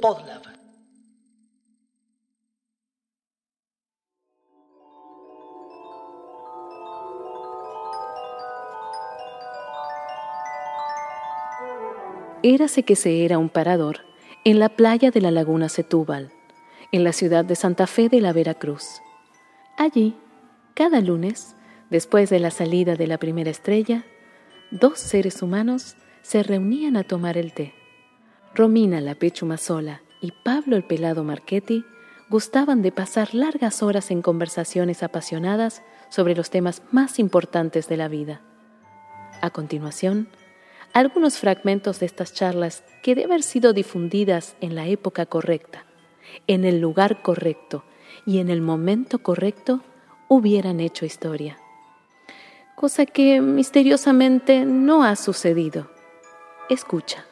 Podlab. Érase que se era un parador en la playa de la laguna Setúbal, en la ciudad de Santa Fe de la Veracruz. Allí, cada lunes, después de la salida de la primera estrella, dos seres humanos se reunían a tomar el té. Romina la Pechumasola y Pablo el Pelado Marchetti gustaban de pasar largas horas en conversaciones apasionadas sobre los temas más importantes de la vida. A continuación, algunos fragmentos de estas charlas que de haber sido difundidas en la época correcta, en el lugar correcto y en el momento correcto, hubieran hecho historia. Cosa que misteriosamente no ha sucedido. Escucha.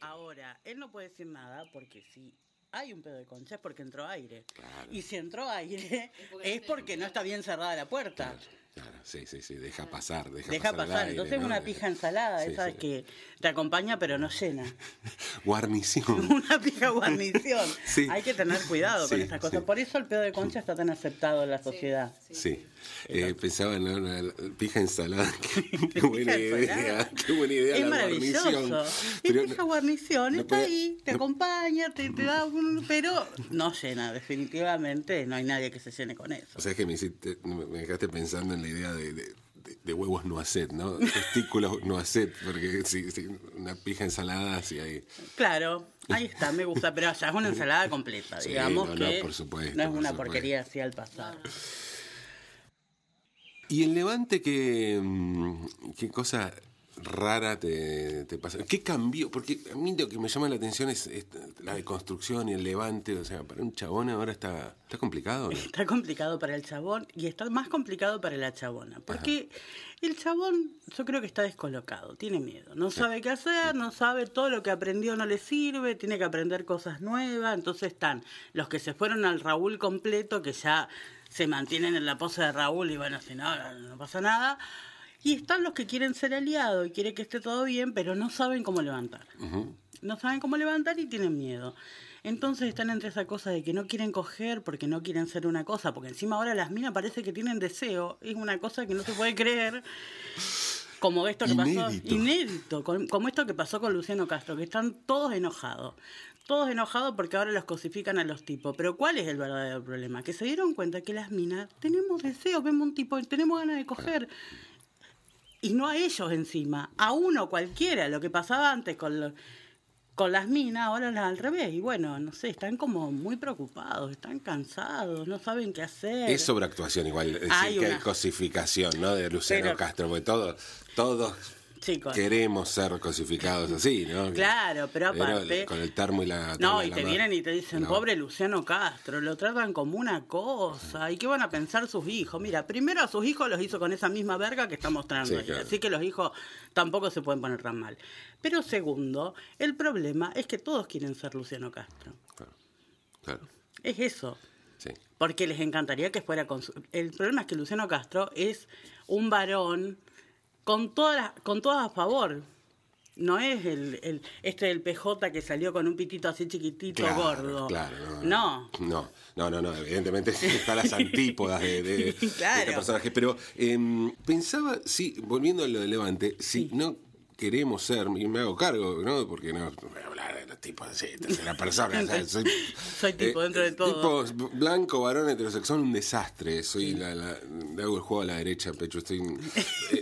Ahora, él no puede decir nada porque si hay un pedo de concha es porque entró aire. Y si entró aire es porque no está bien cerrada la puerta. Claro, sí, sí, sí, deja pasar, deja, deja pasar. Entonces es una pija ensalada, esa que te acompaña pero no llena. guarnición. una pija guarnición. Hay que tener cuidado con esas cosas. Por eso el pedo de concha está tan aceptado en la sociedad. Sí. Eh, pensaba en una, pija ensalada. qué, buena idea. Qué buena idea. Es maravilloso. Es pija guarnición, está ahí, te acompaña, te, da un. Pero no llena, definitivamente. No hay nadie que se llene con eso. O sea, es que me, hiciste, me dejaste pensando en la idea de, de, huevos no hacer, ¿no? Testículos no hacer, porque si, una pija ensalada, sí hay. Claro, ahí está, me gusta, pero ya es una ensalada completa, digamos. No, que no, por supuesto. No es una porquería así al pasar. ¿Y el levante qué, qué cosa rara te, te pasa? ¿Qué cambió? Porque a mí lo que me llama la atención es, la deconstrucción y el levante. O sea, para un chabón ahora está, está complicado. Está complicado para el chabón y está más complicado para la chabona. Porque el chabón yo creo que está descolocado, tiene miedo. No sabe qué hacer, no sabe todo lo que aprendió no le sirve, tiene que aprender cosas nuevas. Entonces están los que se fueron al Raúl completo, que ya se mantienen en la pose de Raúl y bueno, si no, no pasa nada y están los que quieren ser aliados y quieren que esté todo bien, pero no saben cómo levantar. No saben cómo levantar y tienen miedo. Entonces están entre esa cosa de que no quieren coger porque no quieren ser una cosa, porque encima ahora las minas parece que tienen deseo, es una cosa que no se puede creer. Como esto que pasó, inédito, como esto que pasó con Luciano Castro, que están todos enojados todos enojados porque ahora los cosifican a los tipos. Pero ¿cuál es el verdadero problema? Que se dieron cuenta que las minas tenemos deseo, vemos un tipo, tenemos ganas de coger y no a ellos encima, a uno cualquiera, lo que pasaba antes con, con las minas, ahora es al revés. Y bueno, no sé, están como muy preocupados, están cansados, no saben qué hacer. Es sobreactuación igual, decir hay que hay cosificación, ¿no? De Luciano Castro, porque todo, todos Queremos ser cosificados así, ¿no? Claro, pero aparte. con el termo y la. No, y te vienen y te dicen, pobre Luciano Castro, lo tratan como una cosa. ¿Y qué van a pensar sus hijos? Mira, primero a sus hijos los hizo con esa misma verga que está mostrando. Así que los hijos tampoco se pueden poner tan mal. Pero segundo, el problema es que todos quieren ser Luciano Castro. Claro. claro. Es eso. Sí. Porque les encantaría que fuera. Con El problema es que Luciano Castro es un varón con todas con todas a favor. No es el, el este del PJ que salió con un pitito así chiquitito, gordo. Claro, no, no. No, no, no, evidentemente están las antípodas de, de, este personaje. Pero em, pensaba, sí, volviendo a lo de Levante, si no queremos ser, y me hago cargo, ¿no? Porque no voy a hablar de los tipos así, tercera persona. soy, soy, tipo eh, dentro de todo. Tipo blanco, varón, heterosexual, un desastre. Soy la, la, hago el juego a la derecha, pecho. Estoy. Eh,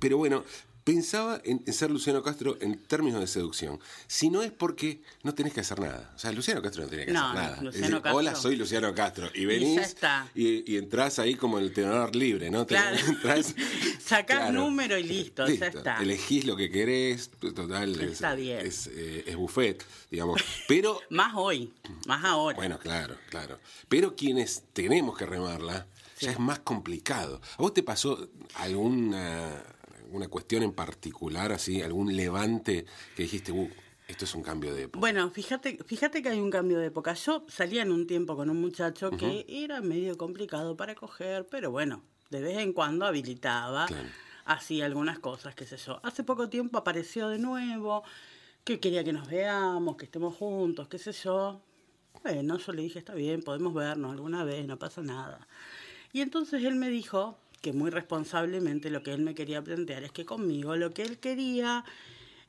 pero bueno, pensaba en, ser Luciano Castro en términos de seducción. Si no es porque no tenés que hacer nada. O sea, Luciano Castro no tiene que hacer nada. Hola, soy Luciano Castro. Y venís y, y, entrás ahí como el tenedor libre, ¿no? Claro. Sacás número y listo, ya está. Elegís lo que querés, total. Está es, bien. Eh, es, buffet, digamos. Pero. más hoy, más ahora. Bueno, claro, claro. Pero quienes tenemos que remarla. Ya es más complicado. ¿A vos te pasó alguna una cuestión en particular, así, algún levante que dijiste, uh, Esto es un cambio de época. Bueno, fíjate, fíjate que hay un cambio de época. Yo salía en un tiempo con un muchacho que era medio complicado para coger, pero bueno, de vez en cuando habilitaba, Claro. hacía algunas cosas, qué sé yo. Hace poco tiempo apareció de nuevo, que quería que nos veamos, que estemos juntos, qué sé yo. Bueno, yo le dije, está bien, podemos vernos alguna vez, no pasa nada. Y entonces él me dijo que muy responsablemente lo que él me quería plantear es que conmigo lo que él quería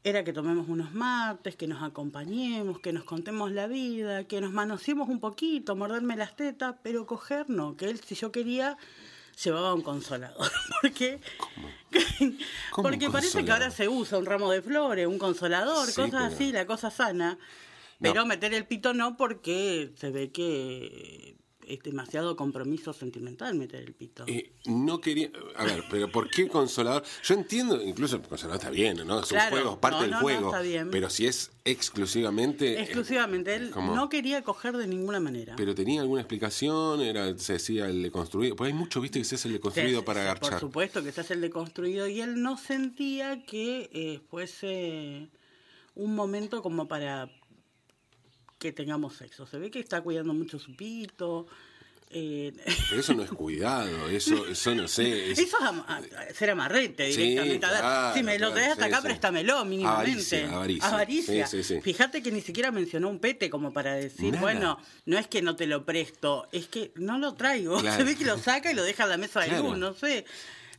era que tomemos unos mates, que nos acompañemos, que nos contemos la vida, que nos manoseemos un poquito, morderme las tetas, pero coger no, que él si yo quería llevaba un consolador. Porque, ¿Cómo porque parece que ahora se usa un ramo de flores, un consolador, Sí, cosas pero- así, la cosa sana. No. Pero meter el pito no porque se ve que es demasiado compromiso sentimental meter el pito. Eh, no quería. A ver, pero ¿por qué consolador? Yo entiendo, incluso el consolador está bien, ¿no? Es un Claro, juego, es parte no, del no, no, juego. está bien. Pero si es exclusivamente. eh, Exclusivamente, él como- no quería coger de ninguna manera. Pero tenía alguna explicación, era, se decía el deconstruido. Pues hay mucho, viste, que se hace el deconstruido Sí, para sí, agarchar. Por supuesto que se hace el deconstruido y él no sentía que eh, fuese un momento como para que tengamos sexo. Se ve que está cuidando mucho su pito. eh, Pero eso no es cuidado, eso, eso no sé. es- Eso es ama- ser amarrete Sí, directamente. Ver, claro, si me lo claro, traes hasta sí, acá, sí. préstamelo mínimamente. Avaricia, avaricia. Avaricia. Sí, sí, sí. Fíjate que ni siquiera mencionó un pete como para decir, Nada. bueno, no es que no te lo presto, es que no lo traigo. Claro. Se ve que lo saca y lo deja en la mesa de luz, no sé.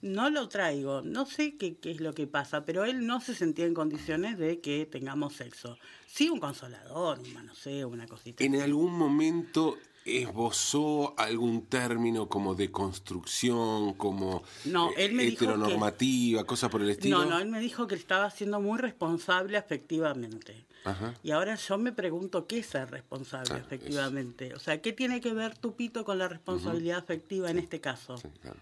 No lo traigo, no sé qué, qué es lo que pasa, pero él no se sentía en condiciones de que tengamos sexo. Sí, un consolador, un manoseo, una cosita. ¿En algún momento esbozó algún término como de construcción, como No, eh, él me dijo que- heteronormativa, cosas por el estilo? No, no, él me dijo que estaba siendo muy responsable afectivamente. Ajá. Y ahora yo me pregunto qué es ser responsable Claro, afectivamente. O sea, ¿qué tiene que ver tu pito con la responsabilidad afectiva en este caso? Sí, claro.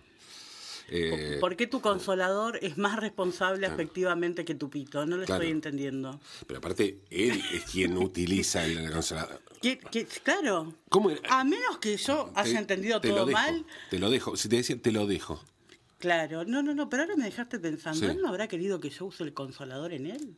Eh, ¿Por qué tu consolador es más responsable afectivamente que tu pito? No lo Claro. estoy entendiendo. pero aparte, él es quien utiliza el consolador. ¿Qué- qué- claro. ¿Cómo? A menos que yo haya Te- entendido te lo todo dejo, mal. Te lo dejo. Si te decía, te lo dejo. Claro. No, no, no, pero ahora me dejaste pensando. Sí. ¿Él no habrá querido que yo use el consolador en él?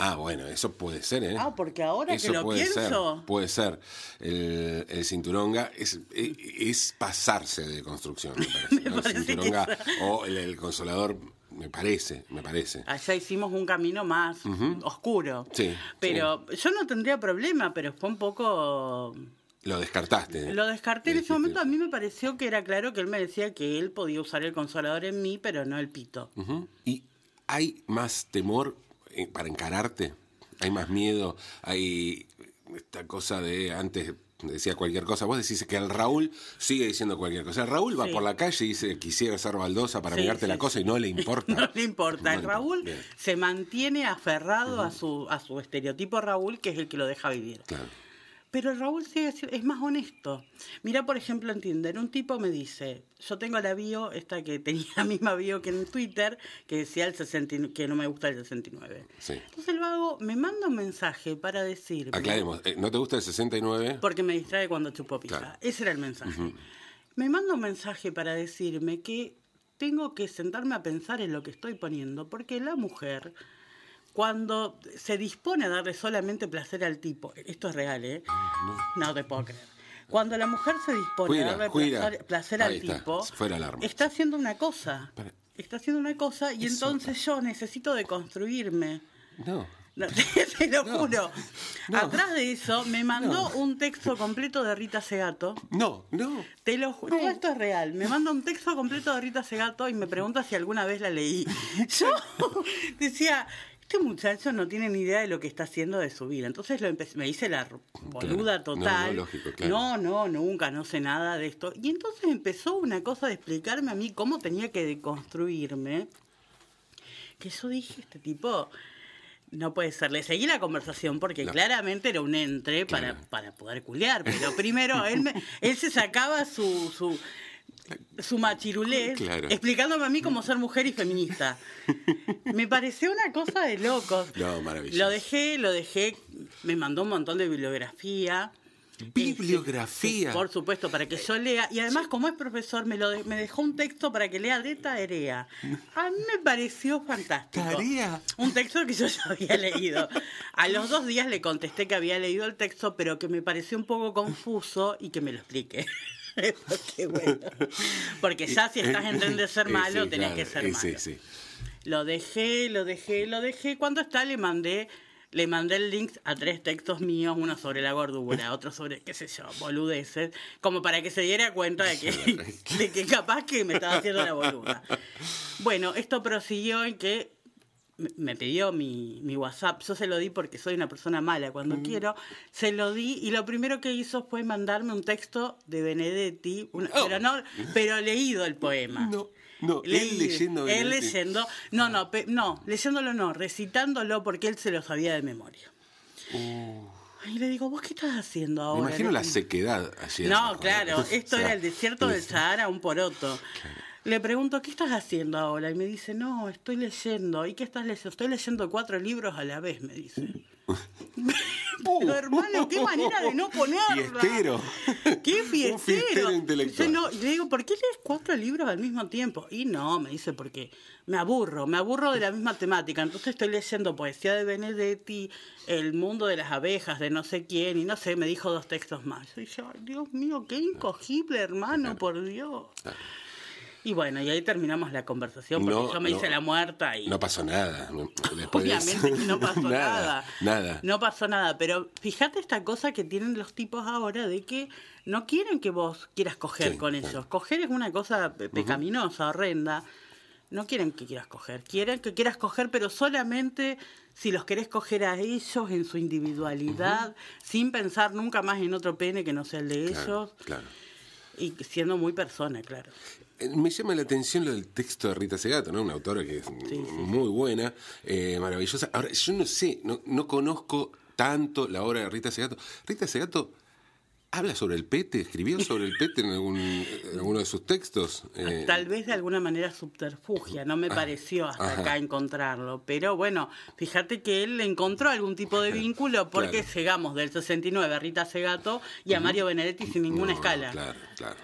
Ah, bueno, eso puede ser, ¿eh? Ah, porque ahora Eso que lo puede pienso. Ser, puede ser. El, el cinturonga es, es, es pasarse de construcción, me parece. ¿no? El parece cinturonga o el, el consolador, me parece, me parece. Allá hicimos un camino más oscuro. Sí, Pero yo no tendría problema, pero fue un poco... Lo descartaste. Lo descarté en ese momento. A mí me pareció que era claro que él me decía que él podía usar el consolador en mí, pero no el pito. ¿Y hay más temor para encararte? ¿Hay más miedo? ¿Hay esta cosa de antes decía cualquier cosa? Vos decís que el Raúl sigue diciendo cualquier cosa. El Raúl va Sí. por la calle y dice quisiera ser baldosa para Sí, mirarte sí, la cosa y no le importa. No le importa. No El Raúl Bien, se mantiene aferrado a, su, a su estereotipo Raúl, que es el que lo deja vivir. claro. Pero Raúl sigue siendo- es más honesto. Mira, por ejemplo, en Tinder, un tipo me dice, yo tengo la bio, esta que tenía la misma bio que en Twitter, que decía el 69, que no me gusta el 69. Sí. Entonces el vago me manda un mensaje para decirme... Aclaremos, eh, ¿no te gusta el 69? Porque me distrae cuando chupo pizza. Claro. Ese era el mensaje. Me manda un mensaje para decirme que tengo que sentarme a pensar en lo que estoy poniendo, porque la mujer, cuando se dispone a darle solamente placer al tipo, esto es real, ¿eh? No te puedo creer. Cuando la mujer se dispone a darle placer, al está, tipo, está haciendo una cosa. Para- Está haciendo una cosa y Eso- entonces yo necesito deconstruirme. No. No, te, te lo No. juro. No. Atrás de eso me mandó un texto completo de Rita Segato. No, no. Te lo juro, todo esto es real. Me manda un texto completo de Rita Segato y me pregunta si alguna vez la leí. Yo decía, este muchacho no tiene ni idea de lo que está haciendo de su vida. Entonces lo empecé, me hice la boluda Claro. Total. no, lógico, claro. no, no, nunca, no sé nada de esto. Y entonces empezó una cosa de explicarme a mí cómo tenía que deconstruirme. Que yo dije, este tipo no puede ser. Le seguí la conversación porque No. claramente era un entre para, para poder culiar. Pero primero él, me- él se sacaba su, su, su machirulés Claro. explicándome a mí cómo ser mujer y feminista. Me pareció una cosa de locos. No, maravilloso. Lo dejé, lo dejé, me mandó un montón de bibliografía. Bibliografía. Por supuesto, para que yo lea. Y además, como es profesor, me, lo de- me dejó un texto para que lea de tarea. A mí me pareció fantástico. ¿Tarea? Un texto que yo ya había leído. A los dos días le contesté que había leído el texto, pero que me pareció un poco confuso y que me lo explique. Porque, bueno, porque ya si estás en tren de ser malo, sí, tenés claro, que ser malo. Sí, sí. Lo dejé, lo dejé, lo dejé. Cuando está le mandé, le mandé el link a tres textos míos, uno sobre la gordura, otro sobre, qué sé yo, boludeces, como para que se diera cuenta de que, de que capaz que me estaba haciendo la boluda. Bueno, esto prosiguió en que me- me pidió mi, mi WhatsApp, yo se lo di porque soy una persona mala cuando quiero, se lo di y lo primero que hizo fue mandarme un texto de Benedetti, una- Oh. pero no, pero leído el poema. No, no, él leyendo Él leyendo, no, no, pe- no, leyéndolo no, recitándolo porque él se lo sabía de memoria. Y le digo, ¿vos qué estás haciendo Me ahora? imagino la sequedad allí. no, claro, esto era el desierto del Sahara, un poroto. Le pregunto, ¿qué estás haciendo ahora? Y me dice, no, estoy leyendo. ¿Y qué estás leyendo? Estoy leyendo cuatro libros a la vez, me dice. Pero hermano, qué manera de no ponerla. Fiestero. ¿Qué Un fiestero? fiestero intelectual. Dice, no, le digo, ¿por qué lees cuatro libros al mismo tiempo? Y no, me dice, porque me aburro, me aburro de la misma temática. Entonces estoy leyendo poesía de Benedetti, El mundo de las abejas de no sé quién, y no sé, me dijo dos textos más. Y yo, Dios mío, qué incogible, hermano, por Dios. Y bueno, y ahí terminamos la conversación, porque No, yo me no. hice la muerta y... No pasó nada. Después. Obviamente que no pasó nada, Nada. No pasó nada, pero fíjate esta cosa que tienen los tipos ahora de que no quieren que vos quieras coger Sí, con claro. ellos. Coger es una cosa pe- pecaminosa, horrenda. No quieren que quieras coger, quieren que quieras coger, pero solamente si los querés coger a ellos en su individualidad, sin pensar nunca más en otro pene que no sea el de Claro, ellos, claro. y siendo muy persona, claro. Eh, Me llama la atención lo del texto de Rita Segato, ¿no? Una autora que es muy buena, eh, maravillosa. Ahora, yo no sé, no, no conozco tanto la obra de Rita Segato. Rita Segato habla sobre el pete, escribió sobre el pete en, algún, en alguno de sus textos. Eh, Tal vez de alguna manera subterfugia, no me pareció hasta ajá. acá encontrarlo, pero bueno, fíjate que él encontró algún tipo de vínculo porque Claro. llegamos del 69 a Rita Segato y a Mario Benedetti sin ninguna no, escala. Claro, claro.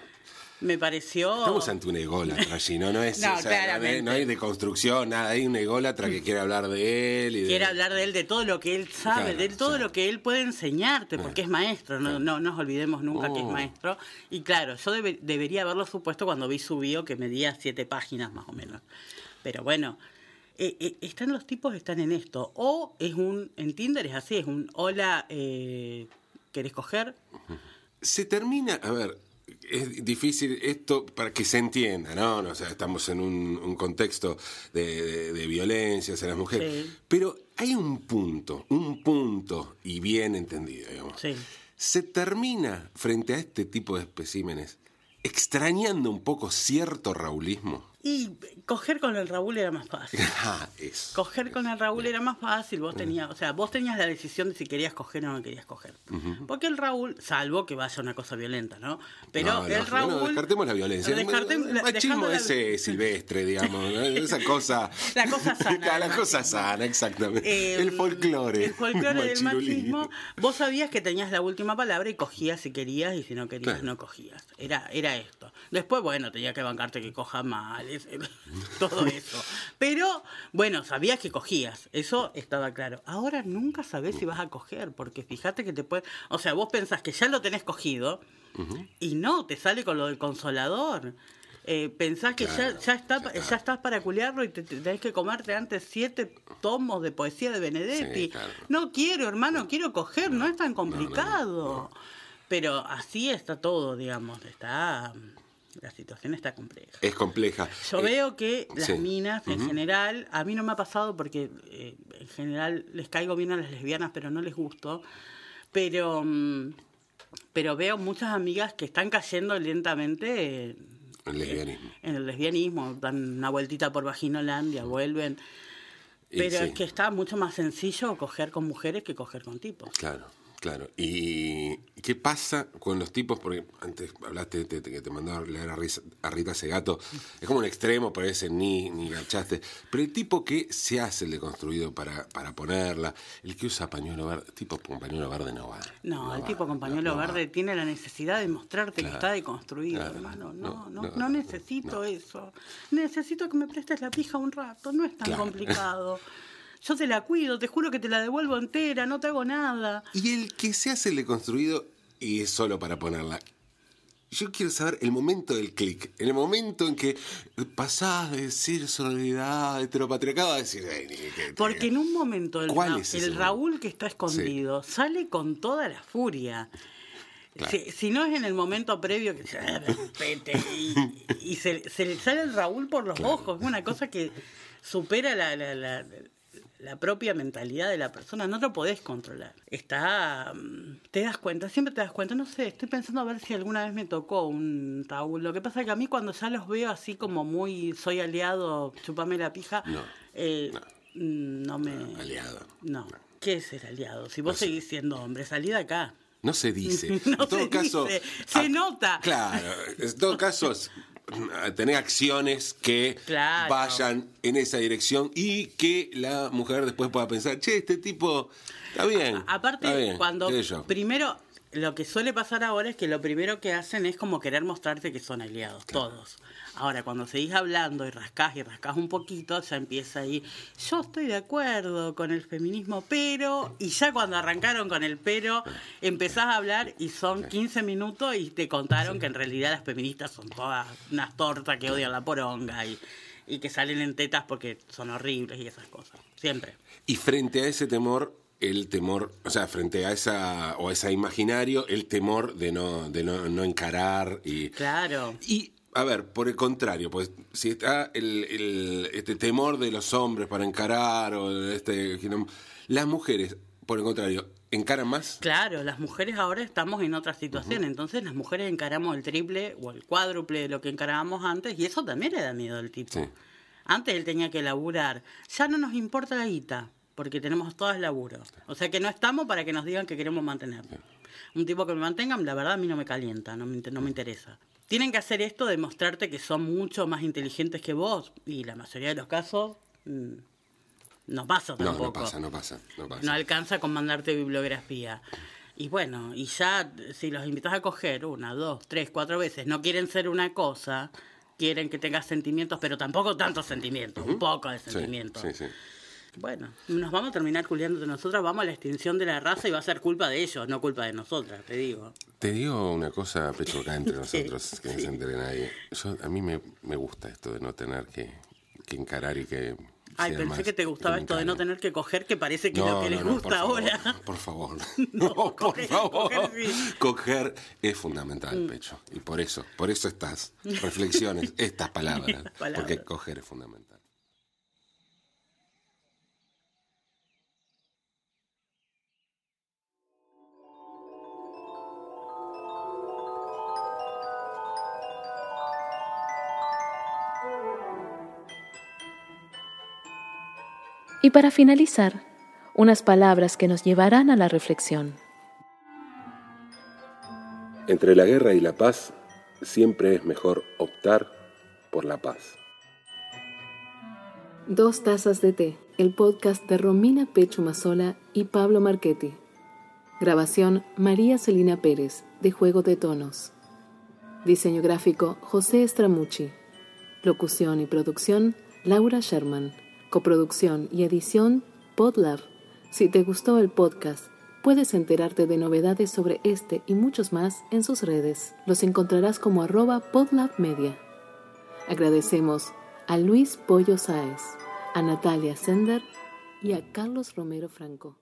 Me pareció... Estamos ante un ególatra allí, ¿no? No, es, No, o sea, no hay- deconstrucción, nada. Hay un ególatra que quiere hablar de él. Y de- Quiere hablar de él, de todo lo que él sabe, Claro, de todo lo que él puede enseñarte, porque es maestro, no, no nos olvidemos nunca que es Oh. maestro. Y claro, yo debe- debería haberlo supuesto cuando vi su bio, que medía siete páginas más o menos. Pero bueno, eh, eh, están los tipos, están en esto. O es un, en Tinder es así, es un, hola, eh, ¿querés coger? Se termina, a ver, es difícil esto para que se entienda, ¿no? O sea, estamos en un, un contexto de, de- de violencia hacia las mujeres. Sí. Pero hay un punto, un punto, y bien entendido, digamos. Sí. Se termina frente a este tipo de especímenes extrañando un poco cierto raulismo. Y coger con el Raúl era más fácil. Ah. Coger con el Raúl era más fácil, vos tenías, o sea, vos tenías la decisión de si querías coger o no querías coger. Porque el Raúl, salvo que vaya una cosa violenta, ¿no? Pero No, el Raúl... no, descartemos la violencia. Descartem- el machismo la- ese silvestre, digamos, esa cosa. La cosa sana la cosa sana, exactamente. Eh, el folclore. El folclore del machismo. Vos sabías que tenías la última palabra y cogías si querías y si no querías Claro. no cogías. Era, era esto. Después, bueno, tenía que bancarte que coja mal, es- todo eso. Pero, bueno, sabías que cogías. Eso estaba claro. Ahora nunca sabés si vas a coger, porque fíjate que te puede. O sea, vos pensás que ya lo tenés cogido y no, te sale con lo del consolador. Eh, pensás que Claro, ya, ya, está, ya está. ya estás para culiarlo y te, te- tenés que comerte antes siete tomos de poesía de Benedetti. Sí, claro. No quiero, hermano, quiero coger, no es tan complicado. Pero así está todo, digamos, está la situación está compleja. Es compleja. Yo Eh, veo que las sí. minas en general, a mí no me ha pasado porque eh, en general les caigo bien a las lesbianas, pero no les gusto. Pero, mm, pero veo muchas amigas que están cayendo lentamente en, El lesbianismo. en el lesbianismo, dan una vueltita por Vaginolandia, vuelven. Y Pero sí. es que está mucho más sencillo coger con mujeres que coger con tipos. Claro, claro. Y ¿qué pasa con los tipos? Porque antes hablaste de, que te mandó a leer a, Risa- a Rita Segato. Es como un extremo, parece, ni, ni gachaste. Pero el tipo que se hace el deconstruido para, para ponerla, el que usa pañuelo verde, tipo con pañuelo verde no va. No, el va, tipo con pañuelo no verde tiene la necesidad de mostrarte Claro, que está deconstruido, claro, hermano. no, No, no, necesito eso. Necesito que me prestes la pija un rato, no es tan Claro. complicado. Yo te la cuido, te juro que te la devuelvo entera, no te hago nada. Y el que se hace el deconstruido y es solo para ponerla. Yo quiero saber el momento del clic, el momento en que pasás de decir solidaridad, heteropatriarcado a decir... "Ey, ni Porque en un momento el, ¿Cuál Ra- es ese el? Raúl que está escondido sale con toda la furia. Claro. Si, si no es en el momento previo que y, y se, se le sale el Raúl por los ojos, es una cosa que supera la, la, la- la propia mentalidad de la persona, no lo podés controlar. Está, mm, te das cuenta, siempre te das cuenta, no sé, estoy pensando a ver si alguna vez me tocó un Raúl. Lo que pasa es que a mí cuando ya los veo así como muy, soy aliado, chupame la pija, No, eh, no. mm, no me... aliado. No. ¿Qué es ser aliado? Si vos sé. seguís siendo hombre, salí de acá. No se dice. No en todo se caso, dice, se nota. Claro, en todo caso, tener acciones que Claro. vayan en esa dirección y que la mujer después pueda pensar, che, este tipo está bien. está Aparte, bien, cuando qué sé yo". primero, lo que suele pasar ahora es que lo primero que hacen es como querer mostrarte que son aliados, todos. Ahora, cuando seguís hablando y rascás y rascás un poquito, ya empieza ahí, yo estoy de acuerdo con el feminismo, pero, y ya cuando arrancaron con el pero, empezás a hablar y son 15 minutos y te contaron que en realidad las feministas son todas unas tortas que odian la poronga y, y que salen en tetas porque son horribles y esas cosas. Siempre. Y frente a ese temor, el temor, o sea, frente a esa, o a ese imaginario, el temor de no, de no, no encarar y. Claro. Y, a ver, por el contrario, pues si está el, el- este temor de los hombres para encarar, o este. Las mujeres, por el contrario, encaran más. Claro, las mujeres ahora estamos en otra situación, entonces las mujeres encaramos el triple o el cuádruple de lo que encarábamos antes y eso también le da miedo al tipo. Sí. Antes él tenía que laburar, ya no nos importa la guita, porque tenemos todas laburo. O sea que no estamos para que nos digan que queremos mantener. Un tipo que me mantenga, la verdad a mí no me calienta, no me, inter- no me interesa. Tienen que hacer esto de mostrarte que son mucho más inteligentes que vos y la mayoría de los casos mm, no pasa No, tampoco no pasa, no pasa, no pasa. no alcanza con mandarte bibliografía. Y bueno, y ya si los invitas a coger una, dos, tres, cuatro veces, no quieren ser una cosa, quieren que tengas sentimientos, pero tampoco tantos sentimientos, un poco de Sí, sentimientos. sí, sí. Bueno, nos vamos a terminar culiando de nosotros, vamos a la extinción de la raza y va a ser culpa de ellos, no culpa de nosotras, te digo. Te digo una cosa, pecho acá entre nosotros, que no se entere nadie. Yo, a mí me, me gusta esto de no tener que, que encarar y que. Ay, pensé que te gustaba esto de no tener que coger, que parece que es lo que les no, gusta ahora. Por favor. No, No, por favor. coger sí. Coger es fundamental, pecho. Y por eso, por eso estas reflexiones, estas palabras. Estas palabras. Porque coger es fundamental. Y para finalizar, unas palabras que nos llevarán a la reflexión. Entre la guerra y la paz, siempre es mejor optar por la paz. Dos tazas de té, el podcast de Romina Pecho Mazola y Pablo Marchetti. Grabación María Celina Pérez, de Juego de Tonos. Diseño gráfico José Estramucci. Locución y producción Laura Sherman. Coproducción y edición Podlab. Si te gustó el podcast, puedes enterarte de novedades sobre este y muchos más en sus redes. Los encontrarás como arroba podlabmedia. Agradecemos a Luis Pollo Sáez, a Natalia Sender y a Carlos Romero Franco.